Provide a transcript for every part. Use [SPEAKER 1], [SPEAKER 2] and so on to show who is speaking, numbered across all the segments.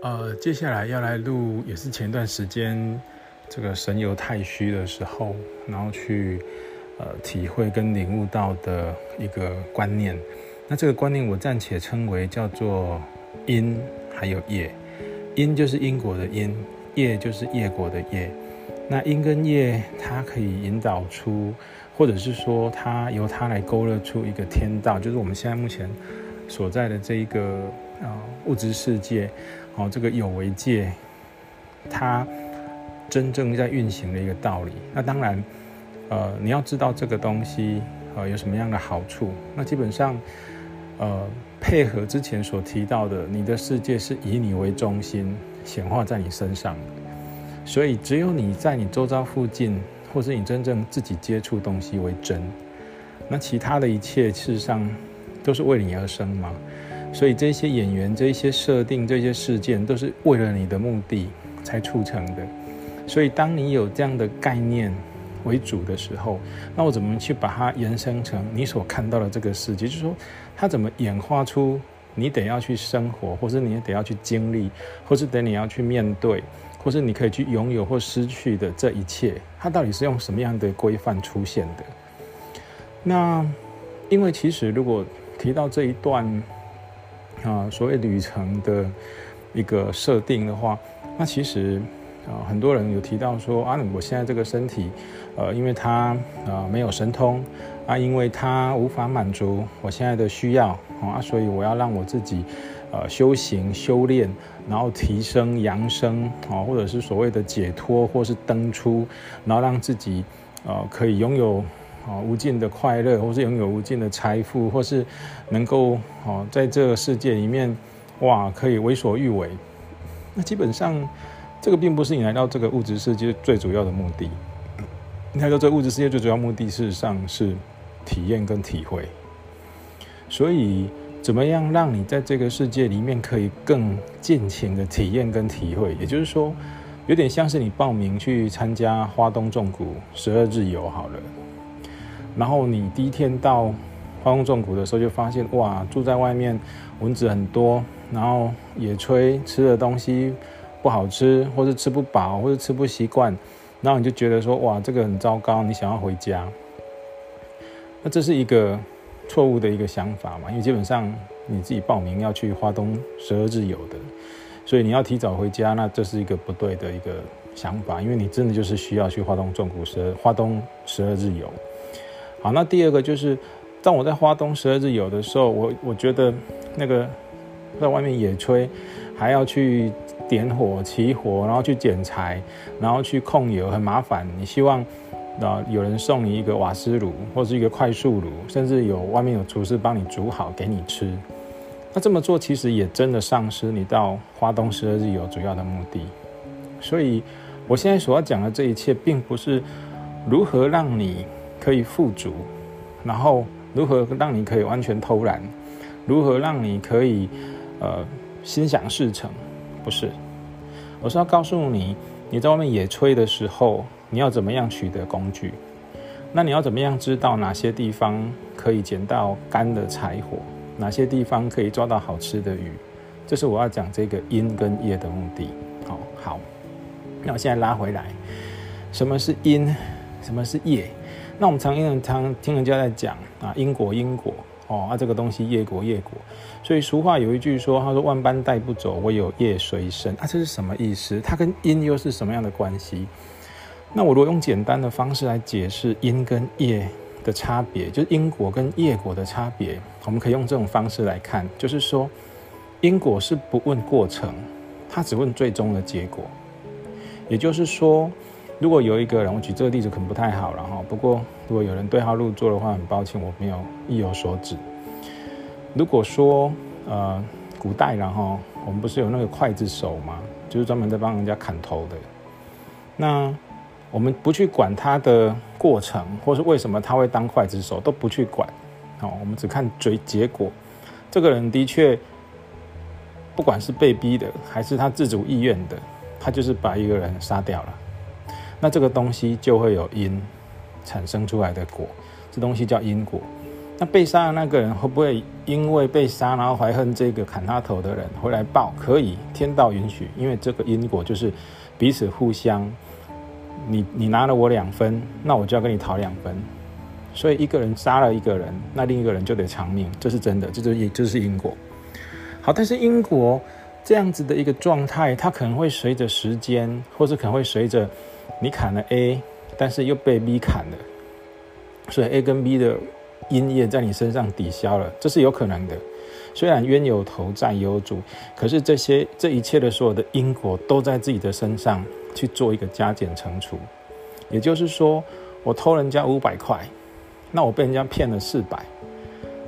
[SPEAKER 1] 呃，接下来要来录，也是前段时间这个神游太虚的时候，然后去呃体会跟领悟到的一个观念。那这个观念我暂且称为叫做因还有业。因就是因果的因，业就是业果的业。那因跟业，它可以引导出，或者是说它由它来勾勒出一个天道，就是我们现在目前所在的这一个啊物质世界。哦，这个有为界，它真正在运行的一个道理。那当然，呃，你要知道这个东西，呃，有什么样的好处。那基本上，呃，配合之前所提到的，你的世界是以你为中心显化在你身上，所以只有你在你周遭附近，或是你真正自己接触东西为真。那其他的一切，事实上都是为你而生嘛。所以这些演员、这些设定、这些事件，都是为了你的目的才促成的。所以，当你有这样的概念为主的时候，那我怎么去把它延伸成你所看到的这个世界？就是说，它怎么演化出你得要去生活，或是你得要去经历，或是等你要去面对，或是你可以去拥有或失去的这一切，它到底是用什么样的规范出现的？那因为其实如果提到这一段。啊，所谓旅程的一个设定的话，那其实啊，很多人有提到说啊，我现在这个身体，呃，因为它啊没有神通啊，因为它无法满足我现在的需要啊，所以我要让我自己呃修行修炼，然后提升扬升啊，或者是所谓的解脱，或是登出，然后让自己呃可以拥有。啊，无尽的快乐，或是拥有无尽的财富，或是能够哦，在这个世界里面，哇，可以为所欲为。那基本上，这个并不是你来到这个物质世界最主要的目的。你来到这个物质世界最主要目的，事实上是体验跟体会。所以，怎么样让你在这个世界里面可以更尽情的体验跟体会？也就是说，有点像是你报名去参加花东纵谷十二日游好了。然后你第一天到花东纵谷的时候，就发现哇，住在外面蚊子很多，然后野炊吃的东西不好吃，或是吃不饱，或者吃不习惯，然后你就觉得说哇，这个很糟糕，你想要回家。那这是一个错误的一个想法嘛？因为基本上你自己报名要去花东十二日游的，所以你要提早回家，那这是一个不对的一个想法，因为你真的就是需要去花东纵谷十二花东十二日游。好，那第二个就是，当我在花东十二日游的时候，我我觉得那个在外面野炊，还要去点火起火，然后去捡柴，然后去控油，很麻烦。你希望啊有人送你一个瓦斯炉或是一个快速炉，甚至有外面有厨师帮你煮好给你吃。那这么做其实也真的丧失你到花东十二日游主要的目的。所以我现在所要讲的这一切，并不是如何让你。可以富足，然后如何让你可以完全偷懒？如何让你可以呃心想事成？不是，我是要告诉你，你在外面野炊的时候，你要怎么样取得工具？那你要怎么样知道哪些地方可以捡到干的柴火？哪些地方可以抓到好吃的鱼？这是我要讲这个因跟业的目的。好，好，那我现在拉回来，什么是因？什么是业？那我们常听常听人家在讲啊，因果因果哦，啊这个东西业果业果，所以俗话有一句说，他说万般带不走，唯有业随身。啊，这是什么意思？它跟因又是什么样的关系？那我如果用简单的方式来解释因跟业的差别，就是因果跟业果的差别，我们可以用这种方式来看，就是说因果是不问过程，它只问最终的结果，也就是说。如果有一个人，我举这个例子可能不太好了哈。不过，如果有人对号入座的话，很抱歉，我没有意有所指。如果说，呃，古代然后我们不是有那个刽子手吗？就是专门在帮人家砍头的。那我们不去管他的过程，或是为什么他会当刽子手，都不去管。好，我们只看结结果。这个人的确，不管是被逼的，还是他自主意愿的，他就是把一个人杀掉了。那这个东西就会有因产生出来的果，这东西叫因果。那被杀的那个人会不会因为被杀，然后怀恨这个砍他头的人回来报？可以，天道允许，因为这个因果就是彼此互相，你你拿了我两分，那我就要跟你讨两分。所以一个人杀了一个人，那另一个人就得偿命，这是真的，这就也就是因果。好，但是因果这样子的一个状态，它可能会随着时间，或者可能会随着你砍了 A，但是又被 B 砍了，所以 A 跟 B 的。因业在你身上抵消了，这是有可能的。虽然冤有头债有主，可是这些这一切的所有的因果都在自己的身上去做一个加减乘除。也就是说，我偷人家五百块，那我被人家骗了四百，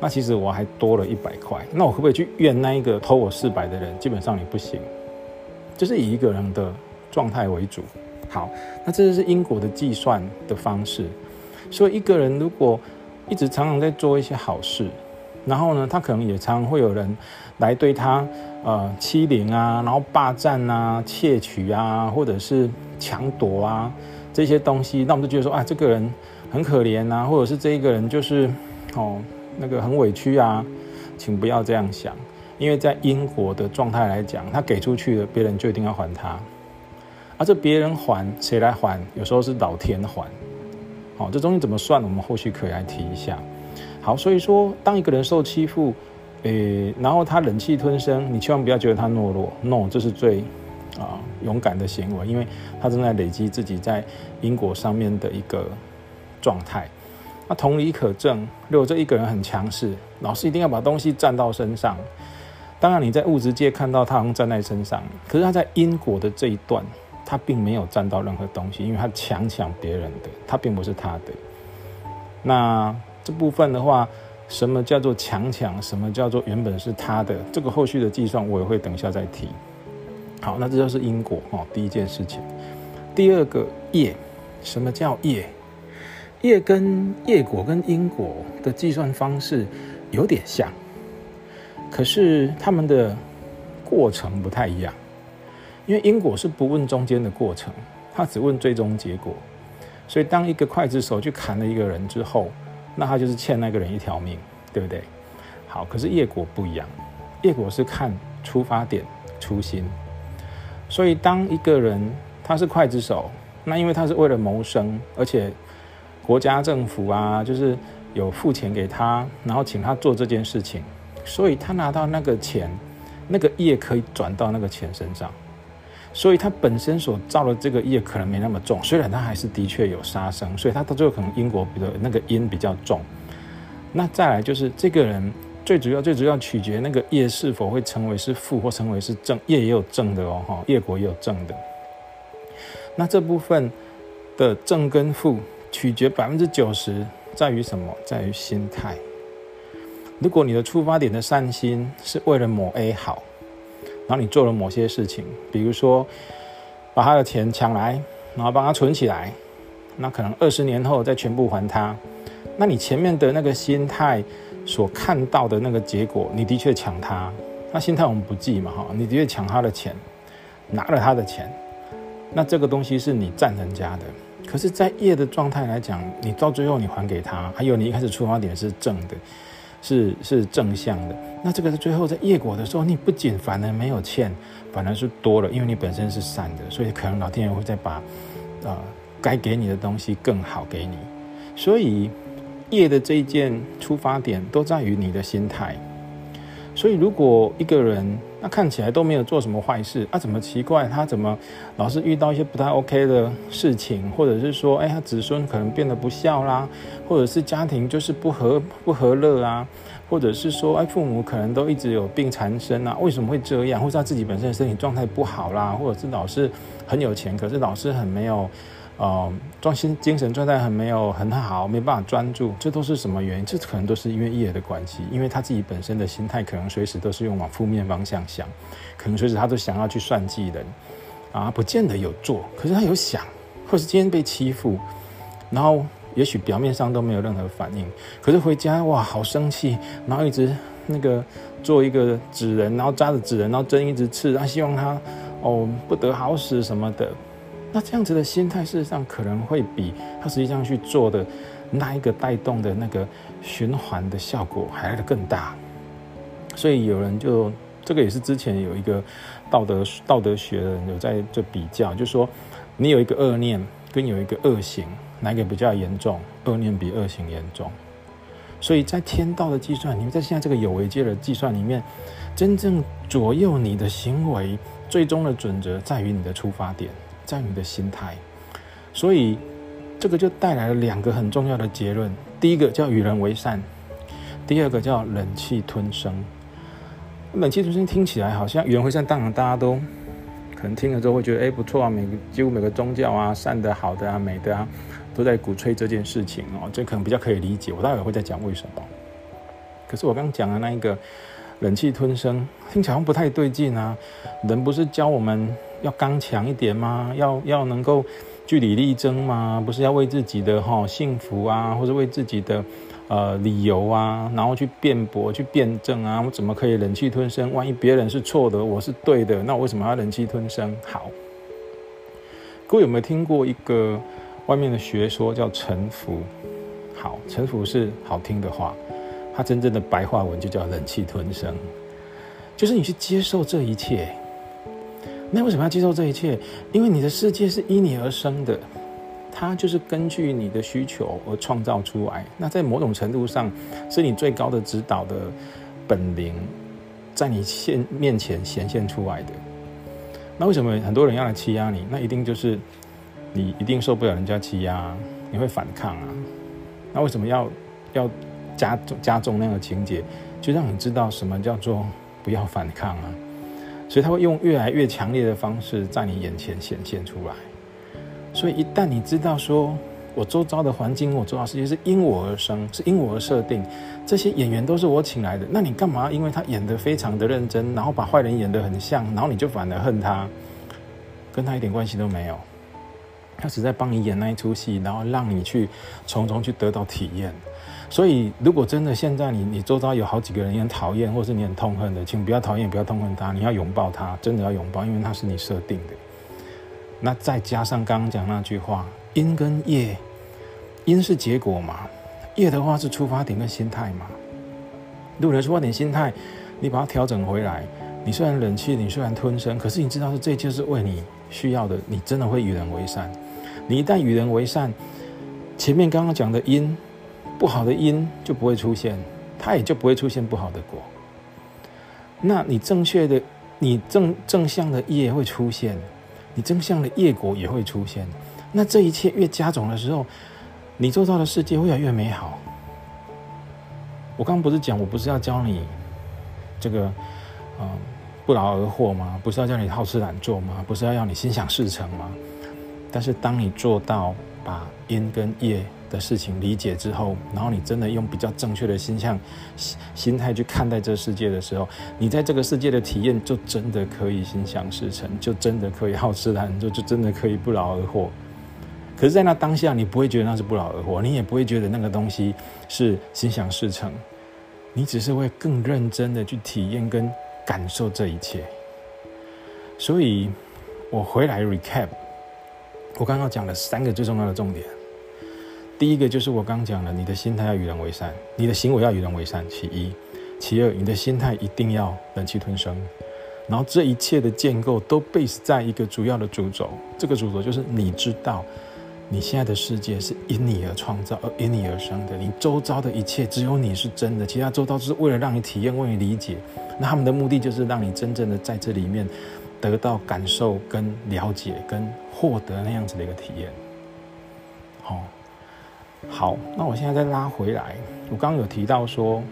[SPEAKER 1] 那其实我还多了一百块。那我可不可以去怨那一个偷我四百的人？基本上你不行，就是以一个人的状态为主。好，那这就是因果的计算的方式。所以一个人如果一直常常在做一些好事，然后呢，他可能也常常会有人来对他呃欺凌啊，然后霸占啊、窃取啊，或者是抢夺啊这些东西，那我们就觉得说啊，这个人很可怜啊，或者是这一个人就是哦那个很委屈啊，请不要这样想，因为在因果的状态来讲，他给出去的，别人就一定要还他，而这别人还谁来还？有时候是老天还。好，这东西怎么算？我们后续可以来提一下。好，所以说，当一个人受欺负，诶，然后他忍气吞声，你千万不要觉得他懦弱，no，这是最啊勇敢的行为，因为他正在累积自己在因果上面的一个状态。那同理可证，如果这一个人很强势，老是一定要把东西占到身上。当然，你在物质界看到他好像站在身上，可是他在因果的这一段。他并没有占到任何东西，因为他强抢别人的，他并不是他的。那这部分的话，什么叫做强抢？什么叫做原本是他的？这个后续的计算我也会等一下再提。好，那这就是因果哦，第一件事情。第二个业，什么叫业？业跟业果跟因果的计算方式有点像，可是他们的过程不太一样。因为因果是不问中间的过程，他只问最终结果。所以当一个刽子手去砍了一个人之后，那他就是欠那个人一条命，对不对？好，可是业果不一样，业果是看出发点、初心。所以当一个人他是刽子手，那因为他是为了谋生，而且国家政府啊，就是有付钱给他，然后请他做这件事情，所以他拿到那个钱，那个业可以转到那个钱身上。所以他本身所造的这个业可能没那么重，虽然他还是的确有杀生，所以他到最后可能因果比的那个因比较重。那再来就是这个人最主要最主要取决那个业是否会成为是负或成为是正，业也有正的哦哈，业果也有正的。那这部分的正跟负取决百分之九十在于什么？在于心态。如果你的出发点的善心是为了某 A 好。然后你做了某些事情，比如说把他的钱抢来，然后帮他存起来，那可能二十年后再全部还他。那你前面的那个心态所看到的那个结果，你的确抢他，那心态我们不记嘛哈，你的确抢他的钱，拿了他的钱，那这个东西是你占人家的。可是，在业的状态来讲，你到最后你还给他，还有你一开始出发点是正的。是是正向的，那这个是最后在业果的时候，你不仅反而没有欠，反而是多了，因为你本身是善的，所以可能老天爷会再把，呃，该给你的东西更好给你。所以业的这一件出发点都在于你的心态。所以如果一个人那看起来都没有做什么坏事，啊，怎么奇怪？他怎么老是遇到一些不太 OK 的事情，或者是说，哎，他子孙可能变得不孝啦，或者是家庭就是不和不和乐啊，或者是说，哎，父母可能都一直有病缠身啊，为什么会这样？或者他自己本身的身体状态不好啦，或者是老是很有钱，可是老是很没有。呃，专心精神状态很没有很好，没办法专注，这都是什么原因？这可能都是因为业的关系，因为他自己本身的心态可能随时都是用往负面方向想，可能随时他都想要去算计人，啊，不见得有做，可是他有想，或是今天被欺负，然后也许表面上都没有任何反应，可是回家哇，好生气，然后一直那个做一个纸人，然后扎着纸人，然后针一直刺，他希望他哦不得好死什么的。那这样子的心态，事实上可能会比他实际上去做的那一个带动的那个循环的效果还来得更大。所以有人就这个也是之前有一个道德道德学的人有在这比较，就说你有一个恶念跟有一个恶行，哪个比较严重？恶念比恶行严重。所以在天道的计算，你们在现在这个有为界的计算里面，真正左右你的行为，最终的准则在于你的出发点，在你的心态。所以这个就带来了两个很重要的结论：第一个叫与人为善，第二个叫忍气吞声。冷气吞声听起来好像与人为善，当然大家都可能听了之后会觉得，哎，不错啊，每个几乎每个宗教啊，善的、好的啊、美的啊。都在鼓吹这件事情哦，这可能比较可以理解。我待会会再讲为什么。可是我刚刚讲的那一个忍气吞声，听起来好像不太对劲啊。人不是教我们要刚强一点吗？要要能够据理力争吗？不是要为自己的哈幸福啊，或者为自己的呃理由啊，然后去辩驳、去辩证啊？我怎么可以忍气吞声？万一别人是错的，我是对的，那我为什么要忍气吞声？好，各位有没有听过一个？外面的学说叫臣服，好，臣服是好听的话，它真正的白话文就叫忍气吞声，就是你去接受这一切。那为什么要接受这一切？因为你的世界是因你而生的，它就是根据你的需求而创造出来。那在某种程度上，是你最高的指导的本领，在你现面前显现出来的。那为什么很多人要来欺压你？那一定就是。你一定受不了人家欺压，你会反抗啊？那为什么要要加加重那样的情节，就让你知道什么叫做不要反抗啊？所以他会用越来越强烈的方式在你眼前显现出来。所以一旦你知道说，我周遭的环境，我周遭世界是因我而生，是因我而设定，这些演员都是我请来的，那你干嘛？因为他演得非常的认真，然后把坏人演得很像，然后你就反而恨他，跟他一点关系都没有。他只在帮你演那一出戏，然后让你去从中去得到体验。所以，如果真的现在你你周遭有好几个人你很讨厌，或是你很痛恨的，请不要讨厌，不要痛恨他，你要拥抱他，真的要拥抱，因为他是你设定的。那再加上刚刚讲那句话，因跟业，因是结果嘛，业的话是出发点跟心态嘛。如果你出发点心态，你把它调整回来，你虽然冷气，你虽然吞声，可是你知道是这就是为你需要的，你真的会与人为善。你一旦与人为善，前面刚刚讲的因，不好的因就不会出现，它也就不会出现不好的果。那你正确的，你正正向的业会出现，你正向的业果也会出现。那这一切越加种的时候，你做到的世界会越来越美好。我刚刚不是讲，我不是要教你这个，嗯，不劳而获吗？不是要叫你好吃懒做吗？不是要让你心想事成吗？但是，当你做到把因跟业的事情理解之后，然后你真的用比较正确的心向心态去看待这世界的时候，你在这个世界的体验就真的可以心想事成，就真的可以好吃懒做，就真的可以不劳而获。可是，在那当下，你不会觉得那是不劳而获，你也不会觉得那个东西是心想事成，你只是会更认真的去体验跟感受这一切。所以，我回来 recap。我刚刚讲了三个最重要的重点，第一个就是我刚讲了，你的心态要与人为善，你的行为要与人为善。其一，其二，你的心态一定要忍气吞声。然后这一切的建构都 base 在一个主要的主轴，这个主轴就是你知道，你现在的世界是因你而创造，而因你而生的。你周遭的一切只有你是真的，其他周遭是为了让你体验，为你理解。那他们的目的就是让你真正的在这里面。得到感受、跟了解、跟获得那样子的一个体验。好，好，那我现在再拉回来，我刚刚有提到说，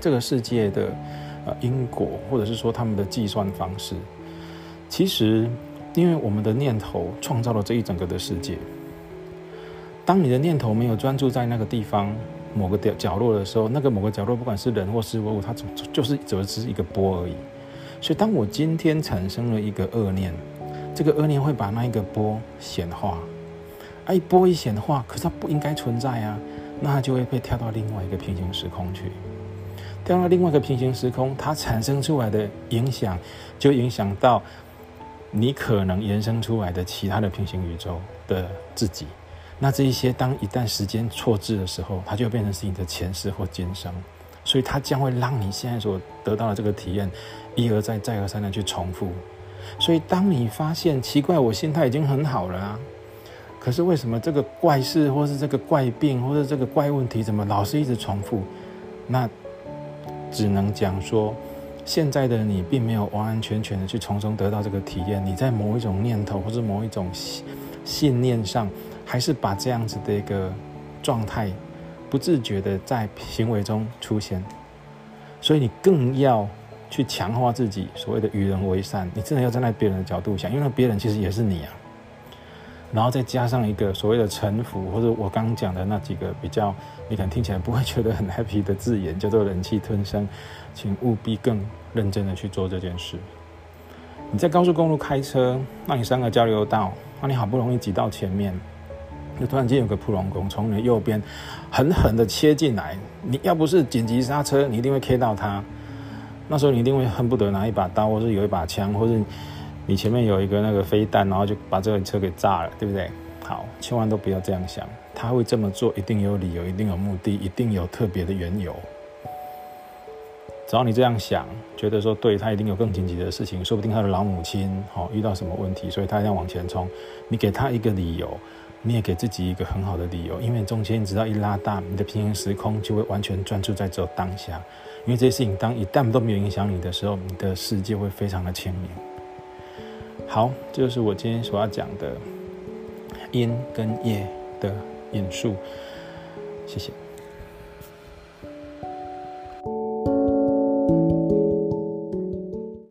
[SPEAKER 1] 这个世界的呃因果，或者是说他们的计算方式，其实因为我们的念头创造了这一整个的世界。当你的念头没有专注在那个地方某个角角落的时候，那个某个角落，不管是人或事物，它就是只是一个波而已。所以，当我今天产生了一个恶念，这个恶念会把那一个波显化，一，波一显化，可是它不应该存在啊，那它就会被跳到另外一个平行时空去，跳到另外一个平行时空，它产生出来的影响，就影响到你可能延伸出来的其他的平行宇宙的自己，那这一些当一旦时间错置的时候，它就变成是你的前世或今生，所以它将会让你现在所得到的这个体验一而再、再而三的去重复。所以当你发现奇怪，我心态已经很好了啊，可是为什么这个怪事，或是这个怪病，或者这个怪问题，怎么老是一直重复？那只能讲说，现在的你并没有完完全全的去从中得到这个体验，你在某一种念头或者某一种信信念上。还是把这样子的一个状态，不自觉的在行为中出现，所以你更要去强化自己所谓的与人为善。你真的要站在别人的角度想，因为别人其实也是你啊。然后再加上一个所谓的臣服，或者我刚讲的那几个比较你可能听起来不会觉得很 happy 的字眼，叫做忍气吞声，请务必更认真的去做这件事。你在高速公路开车，那你三个交流道，那你好不容易挤到前面。就突然间有个普龙工从你的右边狠狠的切进来，你要不是紧急刹车，你一定会 K 到他。那时候你一定会恨不得拿一把刀，或者有一把枪，或者你前面有一个那个飞弹，然后就把这个车给炸了，对不对？好，千万都不要这样想，他会这么做一定有理由，一定有目的，一定有特别的缘由。只要你这样想，觉得说对他一定有更紧急的事情，说不定他的老母亲好遇到什么问题，所以他要往前冲，你给他一个理由。你也给自己一个很好的理由，因为中间只要一拉大，你的平行时空就会完全专注在这当下。因为这些事情当一旦都没有影响你的时候，你的世界会非常的清明。好，这就是我今天所要讲的因跟业的引述。谢谢。